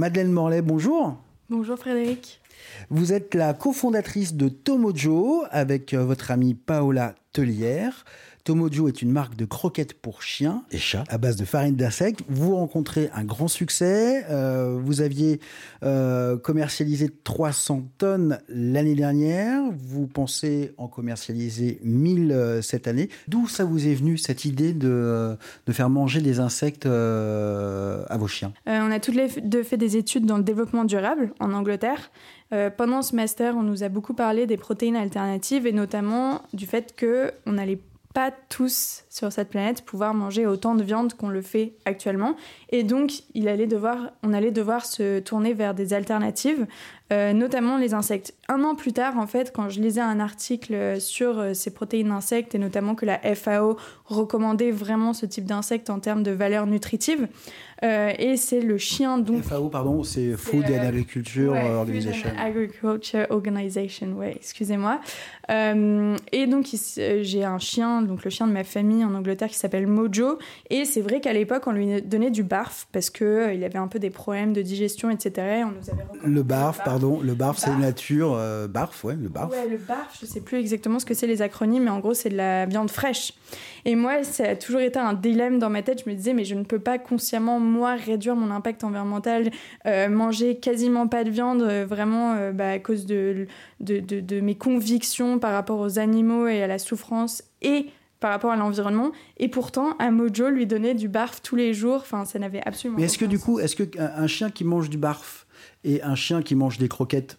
Madeleine Morlaix, bonjour. Bonjour Frédéric. Vous êtes la cofondatrice de Tomojo avec euh, votre amie Paola Tellière. Tomojo est une marque de croquettes pour chiens et chats à base de farine d'insectes. Vous rencontrez un grand succès. Euh, vous aviez euh, commercialisé 300 tonnes l'année dernière. Vous pensez en commercialiser 1000 euh, cette année. D'où ça vous est venu cette idée de, de faire manger des insectes à vos chiens? On a toutes les deux fait des études dans le développement durable en Angleterre. pendant ce master, on nous a beaucoup parlé des protéines alternatives et notamment du fait qu'on allait pas tous sur cette planète pouvoir manger autant de viande qu'on le fait actuellement. Et donc, il allait devoir, on allait devoir se tourner vers des alternatives, euh, notamment les insectes. Un an plus tard, en fait, quand je lisais un article sur euh, ces protéines d'insectes, et notamment que la FAO recommandait vraiment ce type d'insectes en termes de valeur nutritive, euh, et c'est le chien donc... FAO, pardon, c'est Food and Agriculture Organization. Food and Agriculture Organization, ouais, excusez-moi. et donc, j'ai un chien, donc le chien de ma famille en Angleterre qui s'appelle Mojo, et c'est vrai qu'à l'époque, on lui donnait du barf parce qu'il il avait un peu des problèmes de digestion, etc. On nous avait le barf, pardon, le barf, c'est nature, euh, barf, ouais, le barf. Ouais, le barf, je sais plus exactement ce que c'est les acronymes, mais en gros, c'est de la viande fraîche. Et moi, ça a toujours été un dilemme dans ma tête. Je me disais, mais je ne peux pas consciemment, moi, réduire mon impact environnemental, euh, manger quasiment pas de viande, euh, vraiment bah, à cause de, de, de, de mes convictions par rapport aux animaux et à la souffrance et par rapport à l'environnement. Et pourtant, un Mojo lui donnait du barf tous les jours. Enfin, ça n'avait absolument. Mais est-ce que du coup, est-ce que un chien qui mange du barf et un chien qui mange des croquettes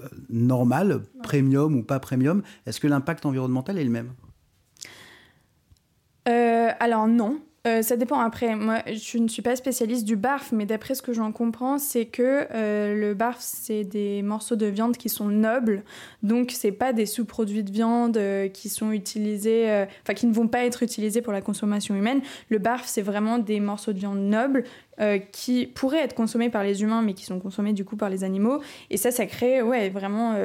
euh, normales, premium ou pas premium, est-ce que l'impact environnemental est le même? Euh, Alors non. Euh, ça dépend. Après, moi, je ne suis pas spécialiste du barf, mais d'après ce que j'en comprends, c'est que euh, le barf, c'est des morceaux de viande qui sont nobles. Donc, c'est pas des sous-produits de viande qui sont utilisés, enfin, qui ne vont pas être utilisés pour la consommation humaine. Le barf, c'est vraiment des morceaux de viande nobles qui pourraient être consommés par les humains, mais qui sont consommés du coup par les animaux. Et ça, ça crée, ouais, vraiment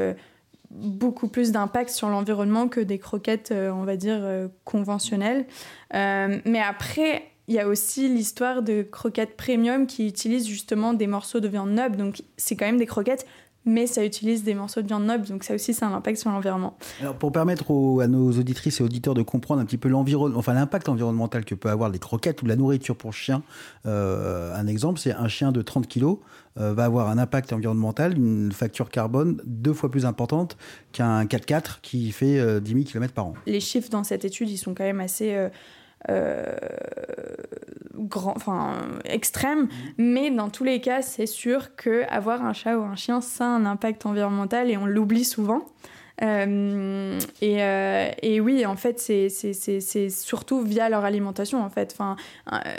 beaucoup plus d'impact sur l'environnement que des croquettes, euh, on va dire, euh, conventionnelles. Euh, mais après, il y a aussi l'histoire de croquettes premium qui utilisent justement des morceaux de viande noble. Donc, c'est quand même des croquettes mais ça utilise des morceaux de viande noble, donc ça aussi, c'est un impact sur l'environnement. Alors, pour permettre à nos auditrices et auditeurs de comprendre un petit peu l'environnement, enfin l'impact environnemental que peut avoir les croquettes ou la nourriture pour chien, euh, un exemple, c'est un chien de 30 kg euh, va avoir un impact environnemental, une facture carbone deux fois plus importante qu'un 4x4 qui fait 10 000 km par an. Les chiffres dans cette étude, ils sont quand même assez... Euh, grand, enfin extrême, mais dans tous les cas, c'est sûr que avoir un chat ou un chien, ça a un impact environnemental et on l'oublie souvent. Euh, et, euh, et, oui, en fait, c'est surtout via leur alimentation. En fait, enfin,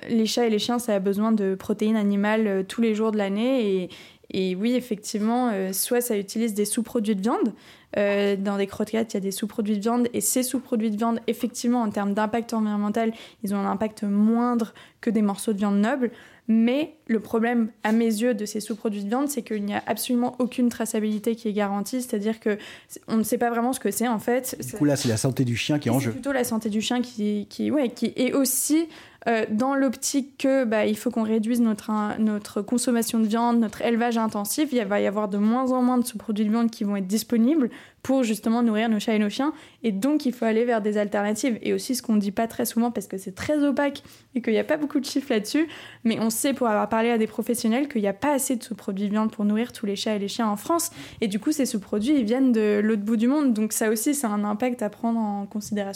les chats et les chiens, ça a besoin de protéines animales tous les jours de l'année et, et oui, effectivement, euh, soit ça utilise des sous-produits de viande. Euh, dans des croquettes, il y a des sous-produits de viande. Et ces sous-produits de viande, effectivement, en termes d'impact environnemental, ils ont un impact moindre que des morceaux de viande noble. Mais le problème, à mes yeux, de ces sous-produits de viande, c'est qu'il n'y a absolument aucune traçabilité qui est garantie. C'est-à-dire que on ne sait pas vraiment ce que c'est, en fait. Du coup, là, c'est la santé du chien qui est en jeu. C'est plutôt la santé du chien qui, qui, ouais, qui est aussi euh, dans l'optique que bah, il faut qu'on réduise notre, notre consommation de viande, notre élevage intensif, il va y avoir de moins en moins de sous-produits de viande qui vont être disponibles pour justement nourrir nos chats et nos chiens. Et donc, il faut aller vers des alternatives. Et aussi, ce qu'on ne dit pas très souvent, parce que c'est très opaque et qu'il n'y a pas beaucoup de chiffres là-dessus, mais on sait pour avoir parlé à des professionnels qu'il n'y a pas assez de sous-produits de viande pour nourrir tous les chats et les chiens en France. Et du coup, ces sous-produits, ils viennent de l'autre bout du monde. Donc ça aussi, c'est un impact à prendre en considération.